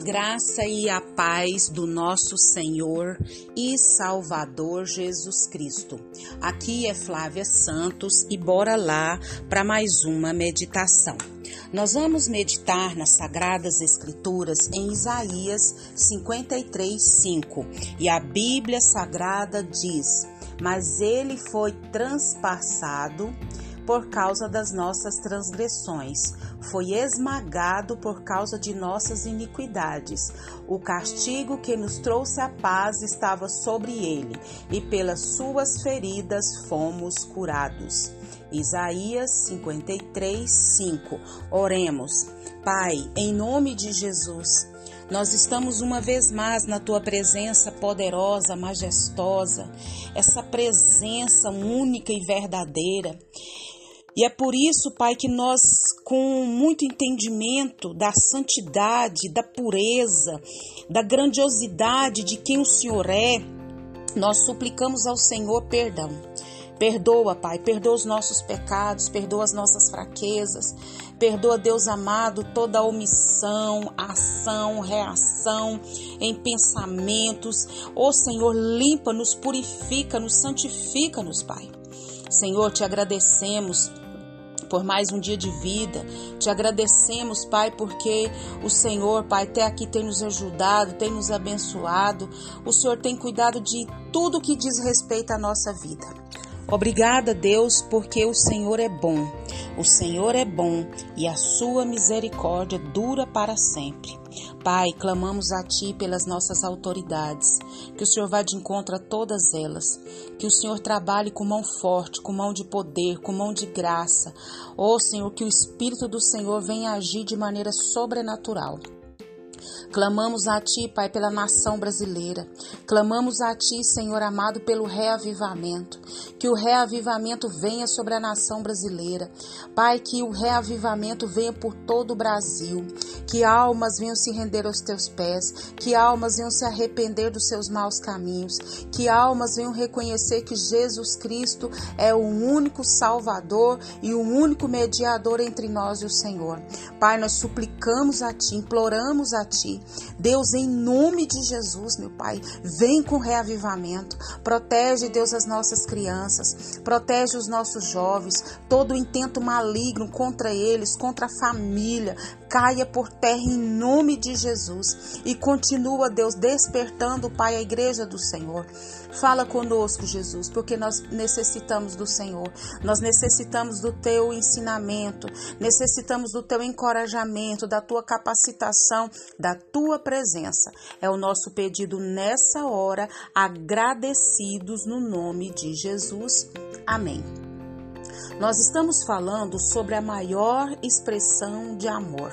graça e a paz do nosso Senhor e Salvador Jesus Cristo. Aqui é Flávia Santos e bora lá para mais uma meditação. Nós vamos meditar nas Sagradas Escrituras em Isaías 53, 5. E a Bíblia Sagrada diz: Mas ele foi transpassado por causa das nossas transgressões, foi esmagado por causa de nossas iniquidades. O castigo que nos trouxe a paz estava sobre ele, e pelas suas feridas fomos curados. Isaías 53, 5. Oremos. Pai, em nome de Jesus, nós estamos uma vez mais na tua presença poderosa, majestosa, essa presença única e verdadeira. E é por isso, Pai, que nós, com muito entendimento da santidade, da pureza, da grandiosidade de quem o Senhor é, nós suplicamos ao Senhor perdão. Perdoa, Pai, perdoa os nossos pecados, perdoa as nossas fraquezas, perdoa, Deus amado, toda a omissão, ação, reação em pensamentos. Ô oh, Senhor, limpa-nos, purifica-nos, santifica-nos, Pai. Senhor, te agradecemos por mais um dia de vida. Te agradecemos, Pai, porque o Senhor, Pai, até aqui tem nos ajudado, tem nos abençoado. O Senhor tem cuidado de tudo que diz respeito à nossa vida. Obrigada, Deus, porque o Senhor é bom. O Senhor é bom e a sua misericórdia dura para sempre. Pai, clamamos a Ti pelas nossas autoridades, que o Senhor vá de encontro a todas elas, que o Senhor trabalhe com mão forte, com mão de poder, com mão de graça. Ó oh, Senhor, que o Espírito do Senhor venha agir de maneira sobrenatural. Clamamos a Ti, Pai, pela nação brasileira. Clamamos a Ti, Senhor amado, pelo reavivamento. Que o reavivamento venha sobre a nação brasileira. Pai, que o reavivamento venha por todo o Brasil. Que almas venham se render aos Teus pés. Que almas venham se arrepender dos seus maus caminhos. Que almas venham reconhecer que Jesus Cristo é o único Salvador e o único mediador entre nós e o Senhor. Pai, nós suplicamos a Ti, imploramos a Ti. Deus, em nome de Jesus, meu Pai, vem com reavivamento. Protege, Deus, as nossas crianças. Protege os nossos jovens. Todo intento maligno contra eles, contra a família, caia por terra em nome de Jesus. E continua, Deus, despertando, Pai, a igreja do Senhor. Fala conosco, Jesus, porque nós necessitamos do Senhor. Nós necessitamos do teu ensinamento, necessitamos do teu encorajamento, da tua capacitação, da tua presença. É o nosso pedido nessa hora, agradecidos no nome de Jesus. Amém. Nós estamos falando sobre a maior expressão de amor.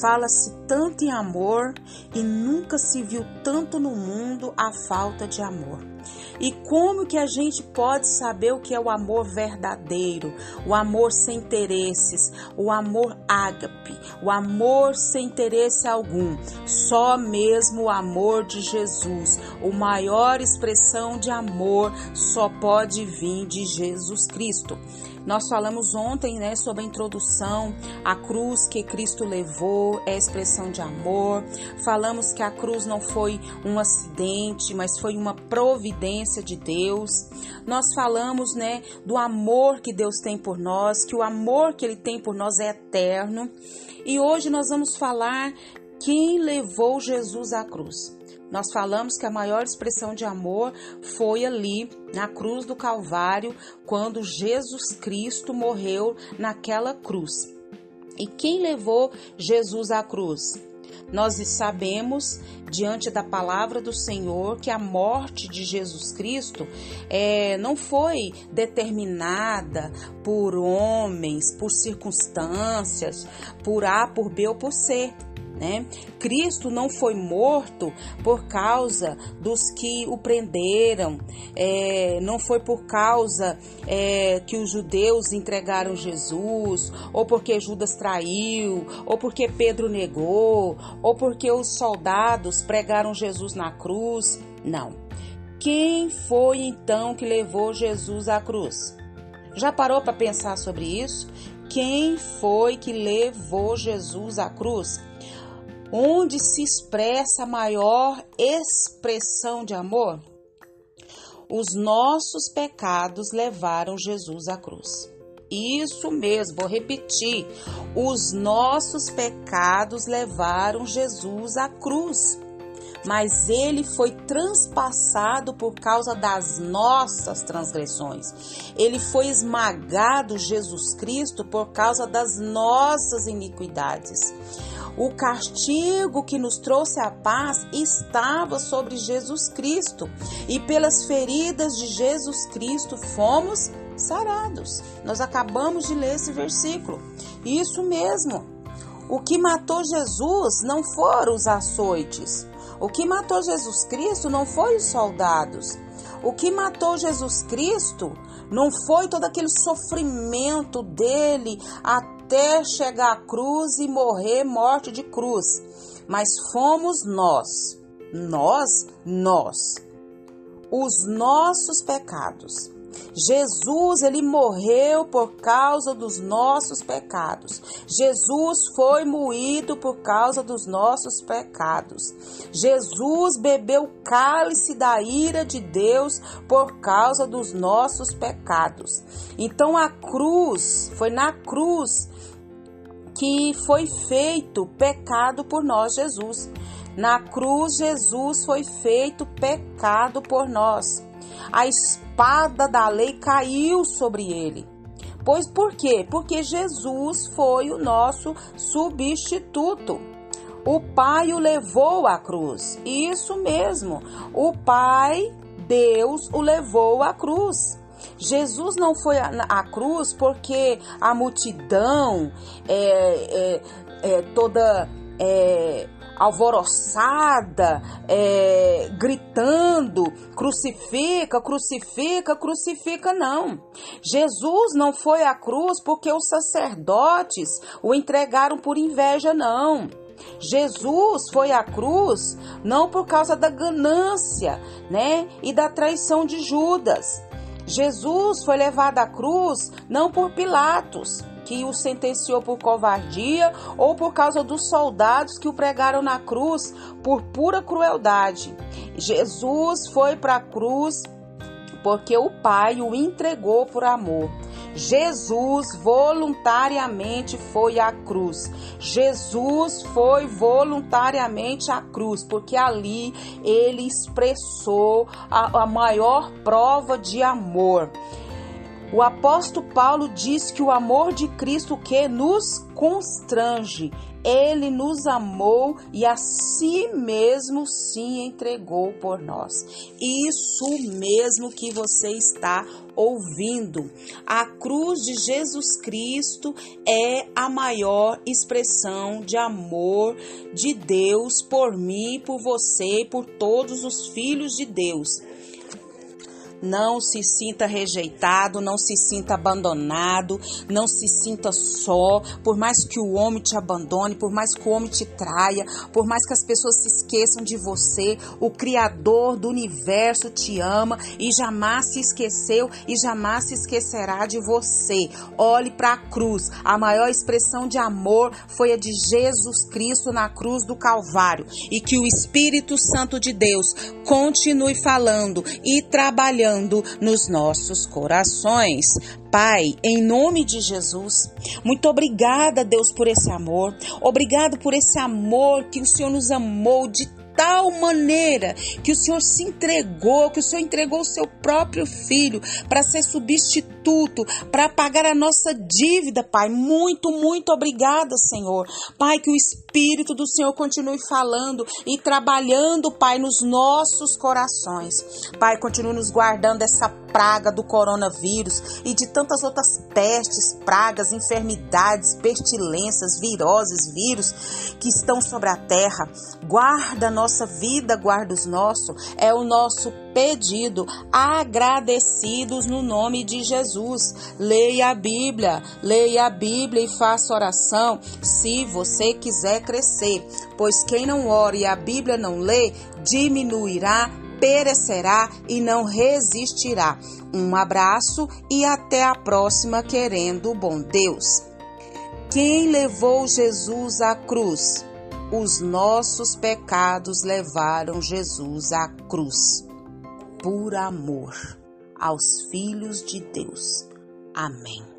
Fala-se tanto em amor e nunca se viu tanto no mundo a falta de amor. E como que a gente pode saber o que é o amor verdadeiro, o amor sem interesses, o amor ágape, o amor sem interesse algum? Só mesmo o amor de Jesus, o maior expressão de amor só pode vir de Jesus Cristo. Nós falamos ontem, né, sobre a introdução, a cruz que Cristo levou é expressão de amor. Falamos que a cruz não foi um acidente, mas foi uma providência de Deus. Nós falamos, né, do amor que Deus tem por nós, que o amor que ele tem por nós é eterno. E hoje nós vamos falar quem levou Jesus à cruz. Nós falamos que a maior expressão de amor foi ali na cruz do Calvário, quando Jesus Cristo morreu naquela cruz. E quem levou Jesus à cruz? Nós sabemos, diante da palavra do Senhor, que a morte de Jesus Cristo é, não foi determinada por homens, por circunstâncias, por A, por B ou por C né? Cristo não foi morto por causa dos que o prenderam, é, não foi por causa é, que os judeus entregaram Jesus, ou porque Judas traiu, ou porque Pedro negou, ou porque os soldados pregaram Jesus na cruz. Não. Quem foi então que levou Jesus à cruz? Já parou para pensar sobre isso? Quem foi que levou Jesus à cruz? Onde se expressa a maior expressão de amor? Os nossos pecados levaram Jesus à cruz. Isso mesmo, vou repetir. Os nossos pecados levaram Jesus à cruz mas ele foi transpassado por causa das nossas transgressões. Ele foi esmagado, Jesus Cristo, por causa das nossas iniquidades. O castigo que nos trouxe a paz estava sobre Jesus Cristo, e pelas feridas de Jesus Cristo fomos sarados. Nós acabamos de ler esse versículo. Isso mesmo. O que matou Jesus não foram os açoites, o que matou Jesus Cristo não foi os soldados. O que matou Jesus Cristo não foi todo aquele sofrimento dele até chegar à cruz e morrer morte de cruz, mas fomos nós, nós, nós, os nossos pecados Jesus, ele morreu por causa dos nossos pecados. Jesus foi moído por causa dos nossos pecados. Jesus bebeu o cálice da ira de Deus por causa dos nossos pecados. Então a cruz, foi na cruz que foi feito pecado por nós, Jesus. Na cruz, Jesus foi feito pecado por nós. A espada da lei caiu sobre ele. Pois por quê? Porque Jesus foi o nosso substituto. O Pai o levou à cruz. Isso mesmo. O Pai, Deus, o levou à cruz. Jesus não foi à cruz porque a multidão é, é, é toda é, alvoroçada, é, gritando: crucifica, crucifica, crucifica, não. Jesus não foi à cruz porque os sacerdotes o entregaram por inveja, não. Jesus foi à cruz não por causa da ganância, né, e da traição de Judas. Jesus foi levado à cruz não por Pilatos, que o sentenciou por covardia ou por causa dos soldados que o pregaram na cruz por pura crueldade. Jesus foi para a cruz porque o Pai o entregou por amor. Jesus voluntariamente foi à cruz. Jesus foi voluntariamente à cruz, porque ali ele expressou a, a maior prova de amor. O apóstolo Paulo diz que o amor de Cristo que nos constrange, ele nos amou e a si mesmo se entregou por nós. Isso mesmo que você está ouvindo. A cruz de Jesus Cristo é a maior expressão de amor de Deus por mim, por você e por todos os filhos de Deus. Não se sinta rejeitado, não se sinta abandonado, não se sinta só. Por mais que o homem te abandone, por mais que o homem te traia, por mais que as pessoas se esqueçam de você, o Criador do universo te ama e jamais se esqueceu e jamais se esquecerá de você. Olhe para a cruz. A maior expressão de amor foi a de Jesus Cristo na cruz do Calvário. E que o Espírito Santo de Deus continue falando e trabalhando trabalhando nos nossos corações. Pai, em nome de Jesus, muito obrigada, Deus, por esse amor. Obrigado por esse amor que o Senhor nos amou de tal maneira que o Senhor se entregou, que o Senhor entregou o seu próprio filho para ser substituto, para pagar a nossa dívida, Pai. Muito, muito obrigada, Senhor. Pai, que o Espírito do Senhor continue falando e trabalhando, Pai, nos nossos corações. Pai, continue nos guardando dessa praga do coronavírus e de tantas outras pestes, pragas, enfermidades, pestilências, viroses, vírus que estão sobre a terra. Guarda a nossa vida, guarda os nossos. É o nosso pedido, agradecidos no nome de Jesus. Leia a Bíblia, leia a Bíblia e faça oração se você quiser crescer, pois quem não ora e a Bíblia não lê, diminuirá perecerá e não resistirá. Um abraço e até a próxima, querendo o bom Deus. Quem levou Jesus à cruz? os nossos pecados levaram Jesus à cruz, por amor aos filhos de Deus. Amém.